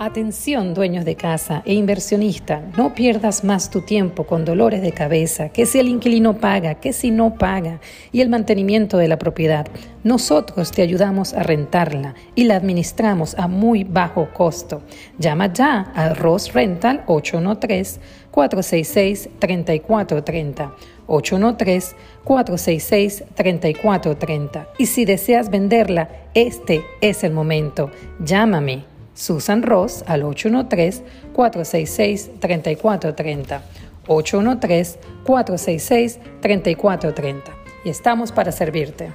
Atención, dueños de casa e inversionista, no pierdas más tu tiempo con dolores de cabeza, que si el inquilino paga, que si no paga, y el mantenimiento de la propiedad. Nosotros te ayudamos a rentarla y la administramos a muy bajo costo. Llama ya a Ross Rental 813-466-3430. 813-466-3430. Y si deseas venderla, este es el momento. Llámame Susan Ross al 813-466-3430. 813-466-3430. Y estamos para servirte.